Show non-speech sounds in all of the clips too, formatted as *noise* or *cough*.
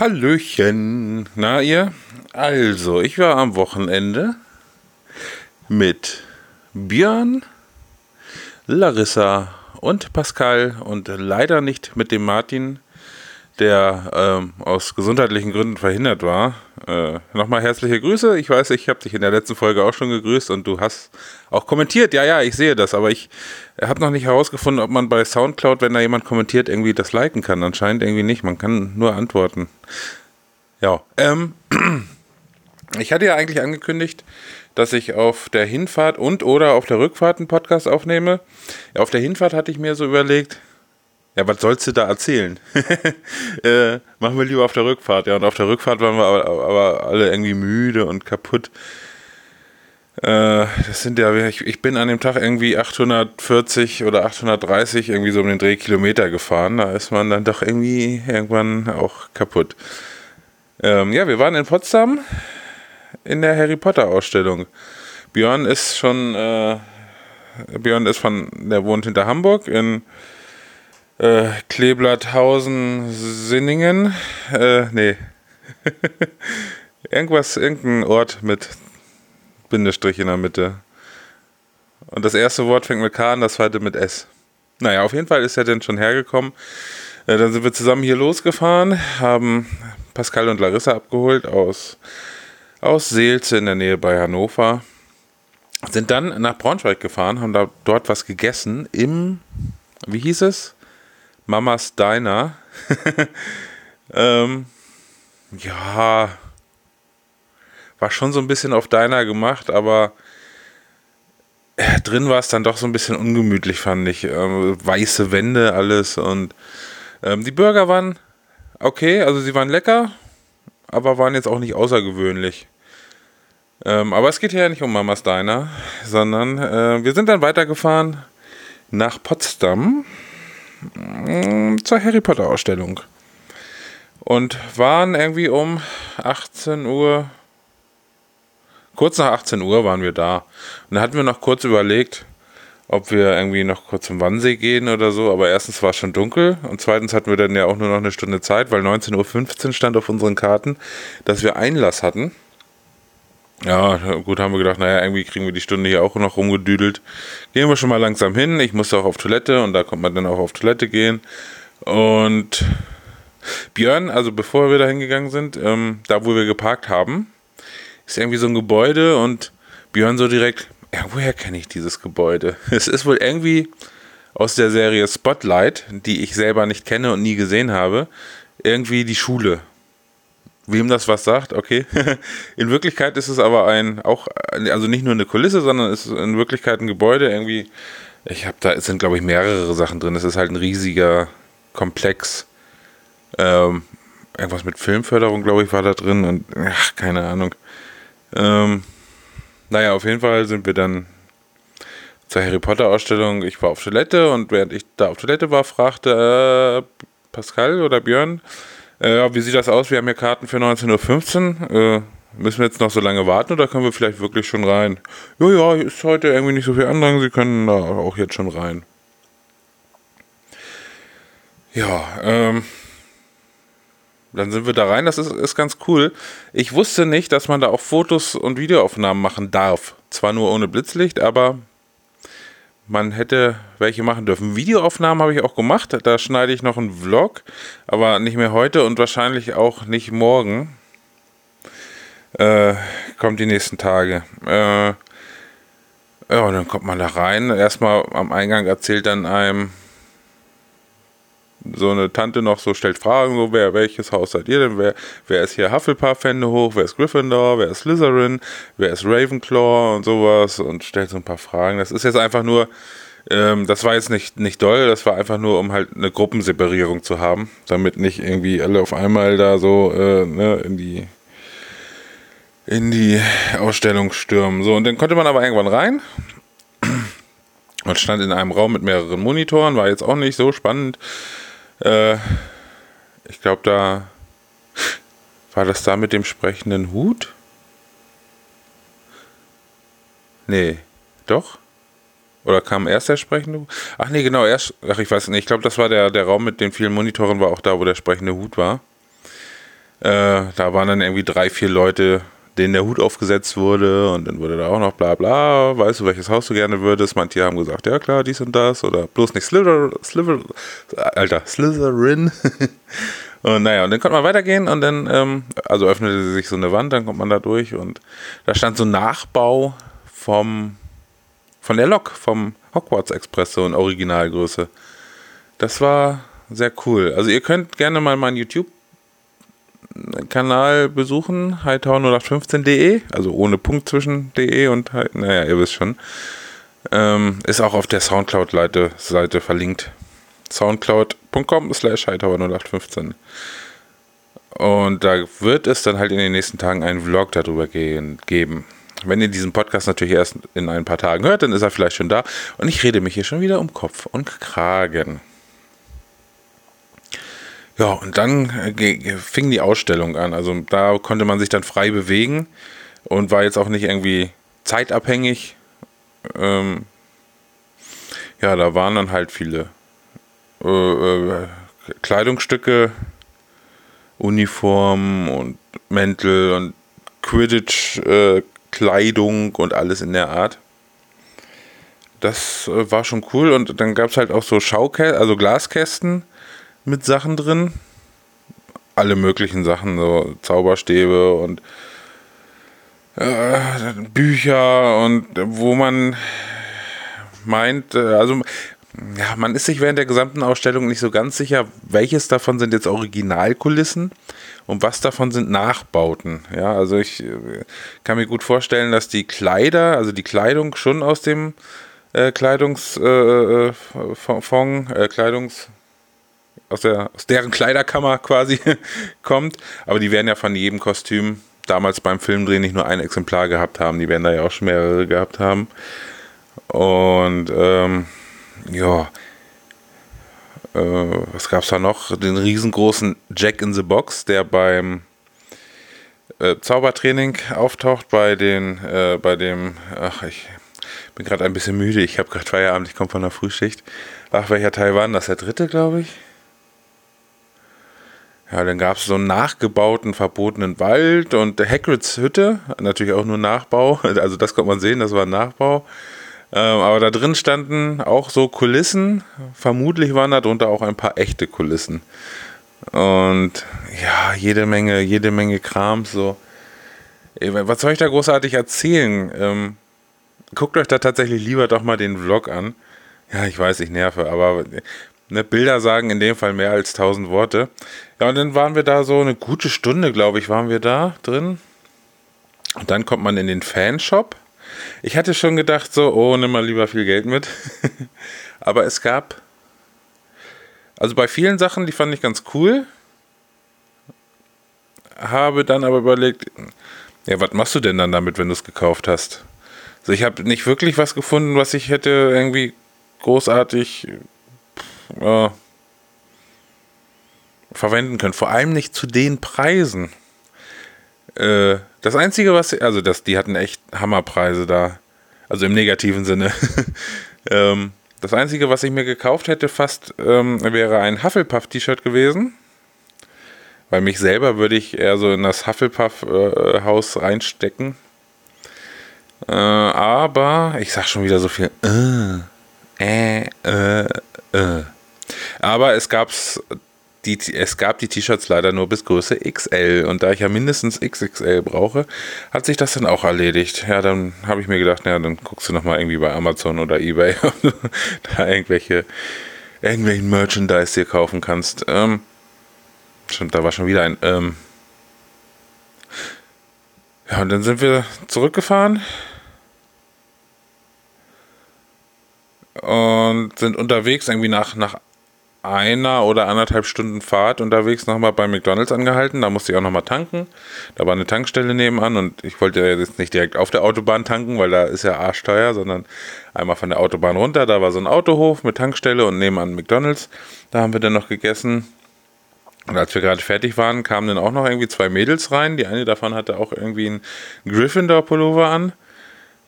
Hallöchen. Na ihr? Also, ich war am Wochenende mit Björn, Larissa und Pascal und leider nicht mit dem Martin, der ähm, aus gesundheitlichen Gründen verhindert war. Äh, Nochmal herzliche Grüße. Ich weiß, ich habe dich in der letzten Folge auch schon gegrüßt und du hast auch kommentiert. Ja, ja, ich sehe das, aber ich habe noch nicht herausgefunden, ob man bei Soundcloud, wenn da jemand kommentiert, irgendwie das liken kann. Anscheinend irgendwie nicht. Man kann nur antworten. Ja, ähm, *clears throat* ich hatte ja eigentlich angekündigt, dass ich auf der Hinfahrt und oder auf der Rückfahrt einen Podcast aufnehme. Auf der Hinfahrt hatte ich mir so überlegt, ja, was sollst du da erzählen? *laughs* äh, machen wir lieber auf der Rückfahrt. Ja, und auf der Rückfahrt waren wir aber, aber alle irgendwie müde und kaputt. Äh, das sind ja, ich, ich, bin an dem Tag irgendwie 840 oder 830 irgendwie so um den Drehkilometer gefahren. Da ist man dann doch irgendwie irgendwann auch kaputt. Ähm, ja, wir waren in Potsdam in der Harry Potter Ausstellung. Björn ist schon, äh, Björn ist von, der wohnt hinter Hamburg in äh, Kleeblatthausen, Sinningen. Äh, nee. *laughs* Irgendwas, irgendein Ort mit Bindestrich in der Mitte. Und das erste Wort fängt mit K an, das zweite mit S. Naja, auf jeden Fall ist er dann schon hergekommen. Äh, dann sind wir zusammen hier losgefahren, haben Pascal und Larissa abgeholt aus, aus Seelze in der Nähe bei Hannover. Sind dann nach Braunschweig gefahren, haben da dort was gegessen im, wie hieß es? Mamas Diner. *laughs* ähm, ja, war schon so ein bisschen auf Diner gemacht, aber äh, drin war es dann doch so ein bisschen ungemütlich, fand ich. Ähm, weiße Wände, alles und ähm, die Burger waren okay, also sie waren lecker, aber waren jetzt auch nicht außergewöhnlich. Ähm, aber es geht hier ja nicht um Mamas Diner, sondern äh, wir sind dann weitergefahren nach Potsdam zur Harry Potter Ausstellung. Und waren irgendwie um 18 Uhr, kurz nach 18 Uhr waren wir da. Und da hatten wir noch kurz überlegt, ob wir irgendwie noch kurz zum Wannsee gehen oder so. Aber erstens war es schon dunkel und zweitens hatten wir dann ja auch nur noch eine Stunde Zeit, weil 19.15 Uhr stand auf unseren Karten, dass wir Einlass hatten. Ja, gut, haben wir gedacht, naja, irgendwie kriegen wir die Stunde hier auch noch rumgedüdelt. Gehen wir schon mal langsam hin. Ich musste auch auf Toilette und da konnte man dann auch auf Toilette gehen. Und Björn, also bevor wir da hingegangen sind, ähm, da wo wir geparkt haben, ist irgendwie so ein Gebäude und Björn so direkt, ja, woher kenne ich dieses Gebäude? *laughs* Es ist wohl irgendwie aus der Serie Spotlight, die ich selber nicht kenne und nie gesehen habe, irgendwie die Schule wem das was sagt, okay. *laughs* in Wirklichkeit ist es aber ein, auch, also nicht nur eine Kulisse, sondern es ist in Wirklichkeit ein Gebäude irgendwie. Ich habe da, es sind glaube ich mehrere Sachen drin. Es ist halt ein riesiger Komplex. Ähm, irgendwas mit Filmförderung, glaube ich, war da drin und ach, keine Ahnung. Ähm, naja, auf jeden Fall sind wir dann zur Harry Potter Ausstellung. Ich war auf Toilette und während ich da auf Toilette war, fragte äh, Pascal oder Björn, äh, wie sieht das aus? Wir haben hier Karten für 19.15 Uhr. Äh, müssen wir jetzt noch so lange warten oder können wir vielleicht wirklich schon rein? Ja, ja, ist heute irgendwie nicht so viel Andrang. Sie können da auch jetzt schon rein. Ja, ähm, dann sind wir da rein. Das ist, ist ganz cool. Ich wusste nicht, dass man da auch Fotos und Videoaufnahmen machen darf. Zwar nur ohne Blitzlicht, aber man hätte welche machen dürfen. Videoaufnahmen habe ich auch gemacht. Da schneide ich noch einen Vlog, aber nicht mehr heute und wahrscheinlich auch nicht morgen. Äh, kommt die nächsten Tage. Äh, ja, dann kommt man da rein. Erstmal am Eingang erzählt dann einem so eine Tante noch so stellt Fragen, so wer, welches Haus seid ihr denn? Wer, wer ist hier Hufflepuff-Hände hoch? Wer ist Gryffindor? Wer ist Slytherin? Wer ist Ravenclaw und sowas und stellt so ein paar Fragen. Das ist jetzt einfach nur, ähm, das war jetzt nicht, nicht doll, das war einfach nur, um halt eine Gruppenseparierung zu haben, damit nicht irgendwie alle auf einmal da so äh, ne, in die in die Ausstellung stürmen. So, und dann konnte man aber irgendwann rein und stand in einem Raum mit mehreren Monitoren, war jetzt auch nicht so spannend. Äh, ich glaube, da *laughs* war das da mit dem sprechenden Hut? Nee, doch? Oder kam erst der sprechende Hut? Ach nee, genau, erst, ach ich weiß nicht, ich glaube, das war der, der Raum mit den vielen Monitoren, war auch da, wo der sprechende Hut war. Äh, da waren dann irgendwie drei, vier Leute, denen der Hut aufgesetzt wurde und dann wurde da auch noch bla bla, weißt du, welches Haus du gerne würdest? Manche haben gesagt, ja klar, dies und das oder bloß nicht Slither, Slither, Alter, Slytherin. *laughs* und naja, und dann konnte man weitergehen und dann, ähm, also öffnete sich so eine Wand, dann kommt man da durch und da stand so ein Nachbau vom, von der Lok, vom Hogwarts Express, so in Originalgröße. Das war sehr cool. Also ihr könnt gerne mal meinen YouTube Kanal besuchen, hightower0815.de, also ohne Punkt zwischen de und, naja, ihr wisst schon. Ähm, ist auch auf der Soundcloud-Seite verlinkt. soundcloud.com slash hightower0815. Und da wird es dann halt in den nächsten Tagen einen Vlog darüber gehen, geben. Wenn ihr diesen Podcast natürlich erst in ein paar Tagen hört, dann ist er vielleicht schon da. Und ich rede mich hier schon wieder um Kopf und Kragen. Ja, und dann äh, fing die Ausstellung an. Also da konnte man sich dann frei bewegen und war jetzt auch nicht irgendwie zeitabhängig. Ähm, ja, da waren dann halt viele äh, äh, Kleidungsstücke, Uniformen und Mäntel und Quidditch-Kleidung äh, und alles in der Art. Das äh, war schon cool und dann gab es halt auch so Schaukästen, also Glaskästen mit Sachen drin. Alle möglichen Sachen, so Zauberstäbe und äh, Bücher und wo man meint, äh, also ja, man ist sich während der gesamten Ausstellung nicht so ganz sicher, welches davon sind jetzt Originalkulissen und was davon sind Nachbauten. Ja, also ich äh, kann mir gut vorstellen, dass die Kleider, also die Kleidung schon aus dem äh, Kleidungsfond, äh, äh, Kleidungs aus, der, aus deren Kleiderkammer quasi *laughs* kommt. Aber die werden ja von jedem Kostüm damals beim Filmdrehen nicht nur ein Exemplar gehabt haben, die werden da ja auch schon mehrere gehabt haben. Und ähm, ja, äh, was gab es da noch? Den riesengroßen Jack in the Box, der beim äh, Zaubertraining auftaucht, bei den, äh, bei dem, ach, ich bin gerade ein bisschen müde, ich habe gerade Feierabend, ich komme von der Frühschicht. Ach, welcher Teil war denn das? Der dritte, glaube ich? Ja, dann gab es so einen nachgebauten, verbotenen Wald und Hagrids Hütte, natürlich auch nur Nachbau, *laughs* also das konnte man sehen, das war ein Nachbau. Ähm, aber da drin standen auch so Kulissen, vermutlich waren darunter auch ein paar echte Kulissen. Und ja, jede Menge, jede Menge Kram, so. Was soll ich da großartig erzählen? Ähm, guckt euch da tatsächlich lieber doch mal den Vlog an. Ja, ich weiß, ich nerve, aber Ne, Bilder sagen in dem Fall mehr als tausend Worte. Ja, und dann waren wir da so eine gute Stunde, glaube ich, waren wir da drin. Und dann kommt man in den Fanshop. Ich hatte schon gedacht, so, oh, nimm mal lieber viel Geld mit. *laughs* aber es gab, also bei vielen Sachen, die fand ich ganz cool. Habe dann aber überlegt, ja, was machst du denn dann damit, wenn du es gekauft hast? Also ich habe nicht wirklich was gefunden, was ich hätte irgendwie großartig äh, verwenden können. Vor allem nicht zu den Preisen. Äh, das Einzige, was, also das, die hatten echt Hammerpreise da. Also im negativen Sinne. *laughs* ähm, das Einzige, was ich mir gekauft hätte, fast ähm, wäre ein Hufflepuff-T-Shirt gewesen. Weil mich selber würde ich eher so in das Hufflepuff-Haus äh, reinstecken. Äh, aber ich sag schon wieder so viel. Äh, äh, äh, äh. Aber es gab's die, es gab die T-Shirts leider nur bis Größe XL und da ich ja mindestens XXL brauche, hat sich das dann auch erledigt. Ja, dann habe ich mir gedacht, ja, dann guckst du nochmal irgendwie bei Amazon oder Ebay, *laughs* ob du da irgendwelche, irgendwelchen Merchandise dir kaufen kannst. Ähm, schon, da war schon wieder ein, ähm, ja, und dann sind wir zurückgefahren und sind unterwegs irgendwie nach, nach einer oder anderthalb Stunden Fahrt unterwegs nochmal bei McDonalds angehalten. Da musste ich auch nochmal tanken. Da war eine Tankstelle nebenan und ich wollte ja jetzt nicht direkt auf der Autobahn tanken, weil da ist ja arschteuer, sondern einmal von der Autobahn runter. Da war so ein Autohof mit Tankstelle und nebenan McDonalds. Da haben wir dann noch gegessen. Und als wir gerade fertig waren, kamen dann auch noch irgendwie zwei Mädels rein. Die eine davon hatte auch irgendwie einen Gryffindor-Pullover an.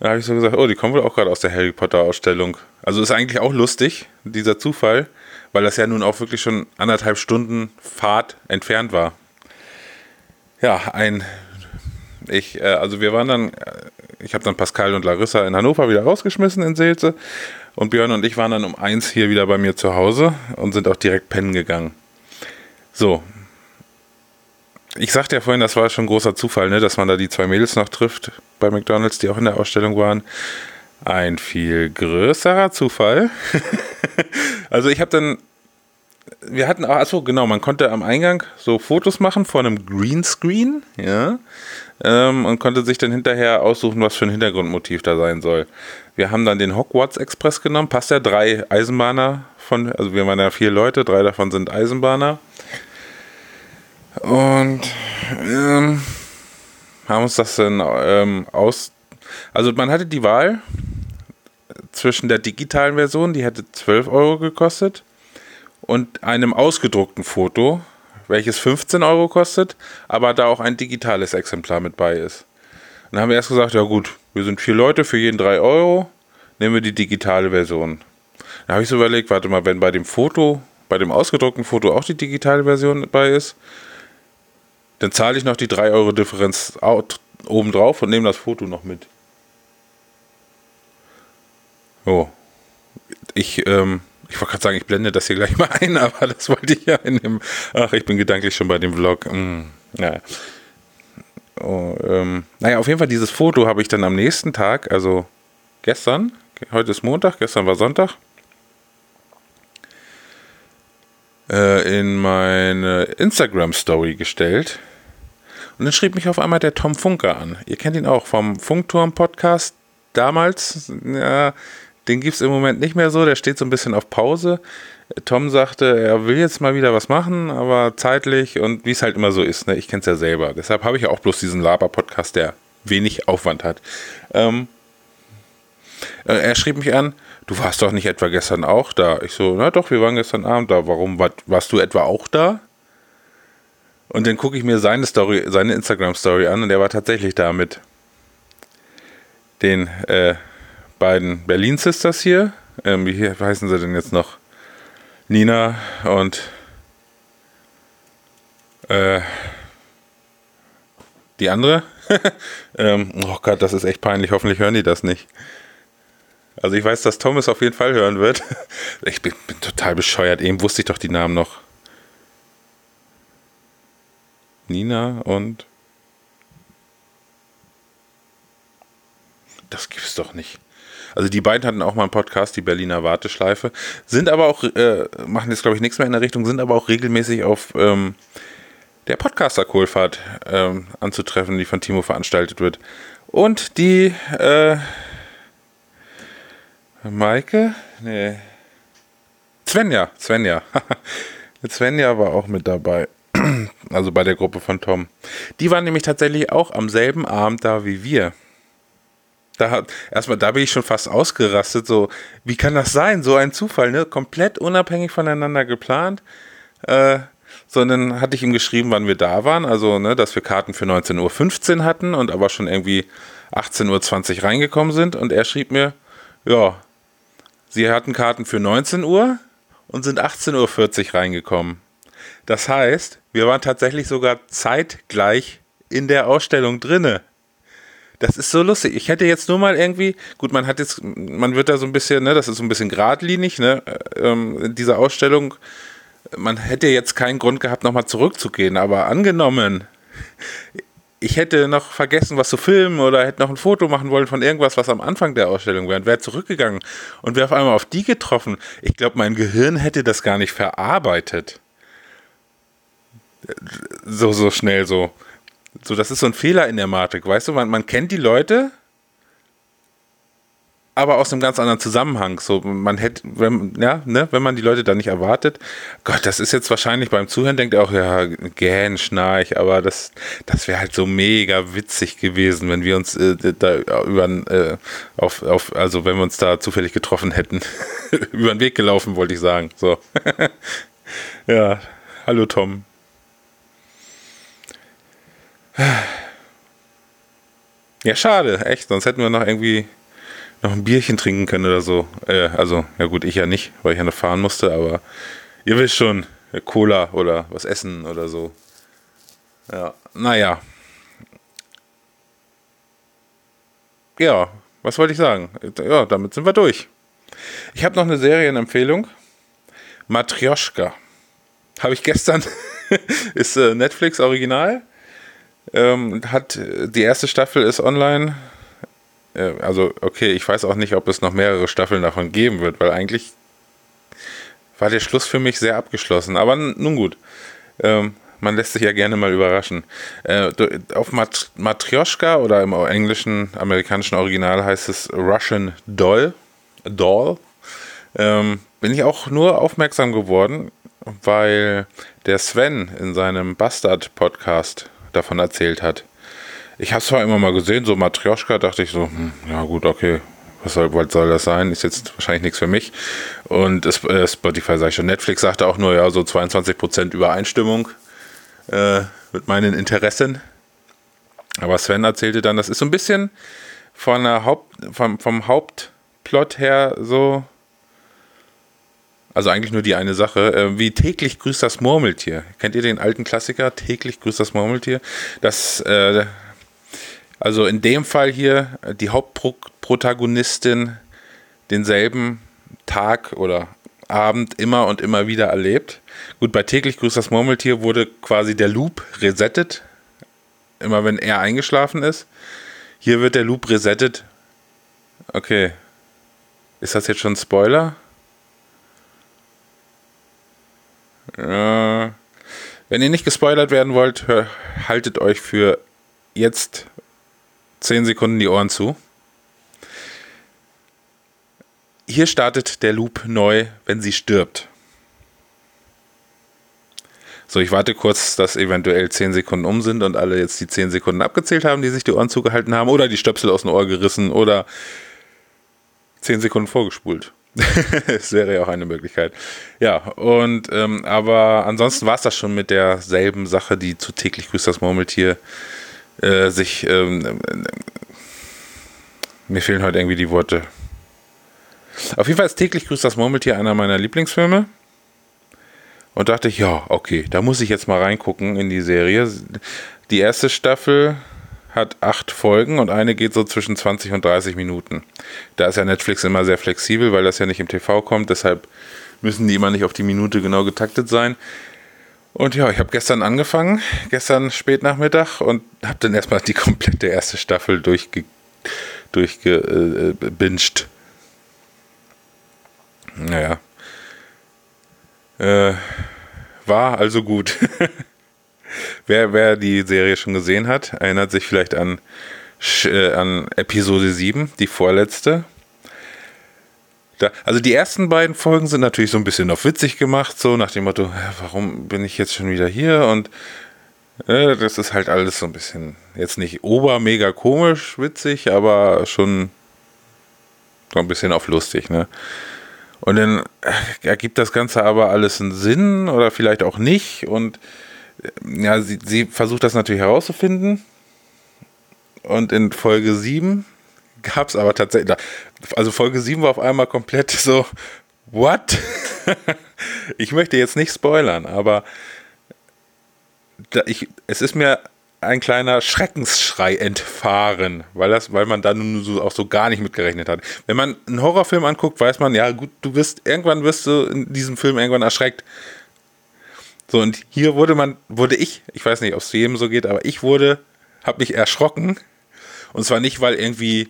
Da habe ich so gesagt, oh, die kommen wohl auch gerade aus der Harry Potter-Ausstellung. Also ist eigentlich auch lustig, dieser Zufall weil das ja nun auch wirklich schon anderthalb Stunden Fahrt entfernt war. ja, ein, ich, äh, also wir waren dann, äh, ich habe dann Pascal und Larissa in Hannover wieder rausgeschmissen in Seelze und Björn und ich waren dann um eins hier wieder bei mir zu Hause und sind auch direkt pennen gegangen. So. Ich sagte ja vorhin, das war schon großer Zufall, ne, dass man da die zwei Mädels noch trifft bei McDonalds, die auch in der Ausstellung waren. Ein viel größerer Zufall. *laughs* also ich habe dann wir hatten auch, achso, genau, man konnte am Eingang so Fotos machen vor einem Greenscreen, ja, ähm, und konnte sich dann hinterher aussuchen, was für ein Hintergrundmotiv da sein soll. Wir haben dann den Hogwarts Express genommen, passt ja, drei Eisenbahner von, also wir waren ja vier Leute, drei davon sind Eisenbahner. Und ähm, haben uns das dann ähm, aus, also man hatte die Wahl zwischen der digitalen Version, die hätte 12 Euro gekostet, und einem ausgedruckten Foto, welches 15 Euro kostet, aber da auch ein digitales Exemplar mit bei ist. dann haben wir erst gesagt, ja gut, wir sind vier Leute, für jeden 3 Euro, nehmen wir die digitale Version. Da habe ich so überlegt, warte mal, wenn bei dem Foto, bei dem ausgedruckten Foto auch die digitale Version bei ist, dann zahle ich noch die 3 Euro Differenz obendrauf und nehme das Foto noch mit. Oh. Ich, ähm, ich wollte gerade sagen, ich blende das hier gleich mal ein, *laughs* aber das wollte ich ja in dem. Ach, ich bin gedanklich schon bei dem Vlog. Hm, naja. Oh, ähm, naja, auf jeden Fall, dieses Foto habe ich dann am nächsten Tag, also gestern, heute ist Montag, gestern war Sonntag, äh, in meine Instagram-Story gestellt. Und dann schrieb mich auf einmal der Tom Funker an. Ihr kennt ihn auch vom Funkturm-Podcast damals. Ja, den gibt es im Moment nicht mehr so, der steht so ein bisschen auf Pause. Tom sagte, er will jetzt mal wieder was machen, aber zeitlich und wie es halt immer so ist, ne? ich kenne es ja selber. Deshalb habe ich ja auch bloß diesen Laber-Podcast, der wenig Aufwand hat. Ähm, äh, er schrieb mich an, du warst doch nicht etwa gestern auch da. Ich so, na doch, wir waren gestern Abend da. Warum war, warst du etwa auch da? Und dann gucke ich mir seine Story, seine Instagram-Story an und er war tatsächlich da mit den äh, beiden Berlin Sisters hier. Ähm, wie heißen sie denn jetzt noch? Nina und äh, die andere. *laughs* ähm, oh Gott, das ist echt peinlich. Hoffentlich hören die das nicht. Also ich weiß, dass Thomas auf jeden Fall hören wird. *laughs* Ich bin, bin total bescheuert. Eben wusste ich doch die Namen noch. Nina und das gibt's doch nicht. Also die beiden hatten auch mal einen Podcast, die Berliner Warteschleife, sind aber auch, äh, machen jetzt glaube ich nichts mehr in der Richtung, sind aber auch regelmäßig auf ähm, der Podcaster-Kohlfahrt ähm, anzutreffen, die von Timo veranstaltet wird. Und die äh, Maike? Nee. Svenja, Svenja. *laughs* Svenja war auch mit dabei. Also bei der Gruppe von Tom. Die waren nämlich tatsächlich auch am selben Abend da wie wir da hat, erstmal, da bin ich schon fast ausgerastet. So, wie kann das sein? So ein Zufall, ne? Komplett unabhängig voneinander geplant. Äh, sondern hatte ich ihm geschrieben, wann wir da waren. Also, ne, dass wir Karten für 19.15 Uhr hatten und aber schon irgendwie 18.20 Uhr reingekommen sind. Und er schrieb mir, ja, sie hatten Karten für 19 Uhr und sind 18.40 Uhr reingekommen. Das heißt, wir waren tatsächlich sogar zeitgleich in der Ausstellung drinne. Das ist so lustig. Ich hätte jetzt nur mal irgendwie, gut, man hat jetzt, man wird da so ein bisschen, ne, das ist so ein bisschen geradlinig, ne, ähm, diese Ausstellung. Man hätte jetzt keinen Grund gehabt, nochmal zurückzugehen, aber angenommen, ich hätte noch vergessen, was zu filmen oder hätte noch ein Foto machen wollen von irgendwas, was am Anfang der Ausstellung wäre und wäre zurückgegangen und wäre auf einmal auf die getroffen. Ich glaube, mein Gehirn hätte das gar nicht verarbeitet. So, so schnell so. So, das ist so ein Fehler in der Matrix, weißt du? Man, man kennt die Leute, aber aus einem ganz anderen Zusammenhang. So, man hätte, wenn, ja, ne, wenn man die Leute da nicht erwartet, Gott, das ist jetzt wahrscheinlich beim Zuhören, denkt auch, ja, gähn, schnarch, aber das, das wäre halt so mega witzig gewesen, wenn wir uns äh, da über, äh, auf, auf, also wenn wir uns da zufällig getroffen hätten. *laughs* über den Weg gelaufen, wollte ich sagen. So. *laughs* ja, hallo Tom. Ja, schade, echt. Sonst hätten wir noch irgendwie noch ein Bierchen trinken können oder so. Äh, also, ja gut, ich ja nicht, weil ich ja noch fahren musste, aber ihr wisst schon, Cola oder was essen oder so. Ja, naja. Ja, was wollte ich sagen? Ja, damit sind wir durch. Ich habe noch eine Serienempfehlung. Matryoshka. Habe ich gestern. *laughs* ist äh, Netflix Original. Ähm, hat die erste Staffel ist online. Äh, also okay, ich weiß auch nicht, ob es noch mehrere Staffeln davon geben wird, weil eigentlich war der Schluss für mich sehr abgeschlossen. Aber nun gut. Ähm, man lässt sich ja gerne mal überraschen. Äh, auf Mat Matryoshka oder im englischen, amerikanischen Original heißt es Russian Doll. Doll. Ähm, bin ich auch nur aufmerksam geworden, weil der Sven in seinem Bastard-Podcast davon erzählt hat. Ich habe es zwar immer mal gesehen, so Matryoshka, dachte ich so, hm, ja gut, okay, was soll, was soll das sein? Ist jetzt wahrscheinlich nichts für mich. Und äh, Spotify sage ich schon, Netflix sagte auch nur, ja, so 22% Übereinstimmung äh, mit meinen Interessen. Aber Sven erzählte dann, das ist so ein bisschen von der Haupt, vom, vom Hauptplot her so also eigentlich nur die eine Sache. Äh, wie täglich grüßt das Murmeltier. Kennt ihr den alten Klassiker? Täglich grüßt das Murmeltier. Das, äh, also in dem Fall hier die Hauptprotagonistin denselben Tag oder Abend immer und immer wieder erlebt. Gut, bei täglich grüßt das Murmeltier wurde quasi der Loop resettet. Immer wenn er eingeschlafen ist. Hier wird der Loop resettet. Okay. Ist das jetzt schon ein Spoiler? Äh, wenn ihr nicht gespoilert werden wollt, haltet euch für jetzt 10 Sekunden die Ohren zu. Hier startet der Loop neu, wenn sie stirbt. So, ich warte kurz, dass eventuell 10 Sekunden um sind und alle jetzt die 10 Sekunden abgezählt haben, die sich die Ohren zugehalten haben oder die Stöpsel aus dem Ohr gerissen oder 10 Sekunden vorgespult. *laughs* das wäre ja auch eine Möglichkeit. Ja, und ähm, aber ansonsten war es das schon mit derselben Sache, die zu täglich grüßt das Murmeltier äh, sich. Ähm, äh, mir fehlen heute irgendwie die Worte. Auf jeden Fall ist täglich grüßt das Murmeltier einer meiner Lieblingsfilme. Und dachte ich, ja, okay, da muss ich jetzt mal reingucken in die Serie. Die erste Staffel hat acht Folgen und eine geht so zwischen 20 und 30 Minuten. Da ist ja Netflix immer sehr flexibel, weil das ja nicht im TV kommt, deshalb müssen die immer nicht auf die Minute genau getaktet sein. Und ja, ich habe gestern angefangen, gestern spät Nachmittag und habe dann erstmal die komplette erste Staffel durchge durchgebinged. Äh, naja. Äh, war also gut. *laughs* wer, wer die Serie schon gesehen hat, erinnert sich vielleicht an, äh, an Episode 7, die vorletzte. Da, also die ersten beiden Folgen sind natürlich so ein bisschen auf witzig gemacht, so nach dem Motto, warum bin ich jetzt schon wieder hier? Und äh, das ist halt alles so ein bisschen, jetzt nicht obermega komisch, witzig, aber schon so ein bisschen auf lustig, ne? Und dann ergibt das Ganze aber alles einen Sinn oder vielleicht auch nicht. Und ja, sie, sie versucht das natürlich herauszufinden. Und in Folge 7 gab es aber tatsächlich, also Folge 7 war auf einmal komplett *laughs* so, what? *laughs* ich möchte jetzt nicht spoilern, aber ich, es ist mir ein kleiner Schreckensschrei entfahren, weil das, weil man da nun so, auch so gar nicht mitgerechnet hat. Wenn man einen Horrorfilm anguckt, weiß man, ja gut, du wirst, irgendwann wirst du in diesem Film irgendwann erschreckt. So, und hier wurde man, wurde ich, ich weiß nicht, ob es jedem so geht, aber ich wurde, habe mich erschrocken. Und zwar nicht, weil irgendwie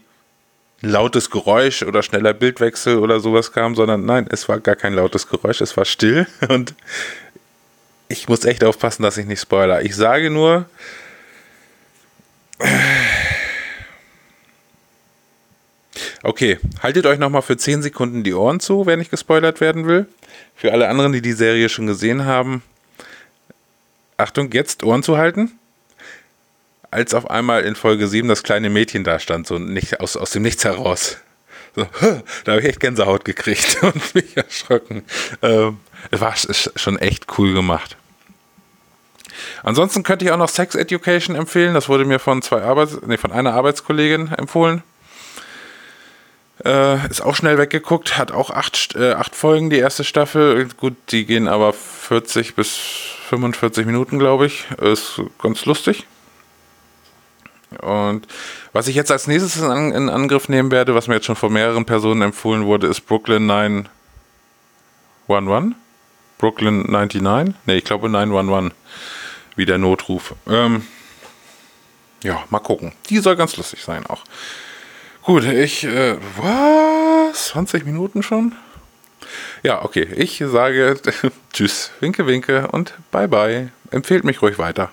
lautes Geräusch oder schneller Bildwechsel oder sowas kam, sondern nein, es war gar kein lautes Geräusch, es war still *laughs* und ich muss echt aufpassen, dass ich nicht spoiler. Ich sage nur, Okay, haltet euch nochmal für 10 Sekunden die Ohren zu, wenn ich gespoilert werden will. Für alle anderen, die die Serie schon gesehen haben, Achtung, jetzt Ohren zu halten. Als auf einmal in Folge 7 das kleine Mädchen da stand, so nicht aus, aus dem Nichts heraus. So, *laughs* da habe ich echt Gänsehaut gekriegt *laughs* und mich erschrocken. Ähm, war schon echt cool gemacht. Ansonsten könnte ich auch noch Sex Education empfehlen. Das wurde mir von zwei Arbeits nee, von einer Arbeitskollegin empfohlen. Äh, ist auch schnell weggeguckt, hat auch acht, äh, acht Folgen die erste Staffel. Gut, die gehen aber 40 bis 45 Minuten, glaube ich. Ist ganz lustig. Und was ich jetzt als nächstes in, in, Angriff nehmen werde, was mir jetzt schon von mehreren Personen empfohlen wurde, ist Brooklyn 911. Brooklyn 99? Ne, ich glaube 911. Wie der Notruf. Ähm, ja, mal gucken. Die soll ganz lustig sein auch. Gut, ich, äh, was? 20 Minuten schon? Ja, okay. Ich sage *laughs* Tschüss, winke, winke und bye bye. Empfehlt mich ruhig weiter.